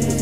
say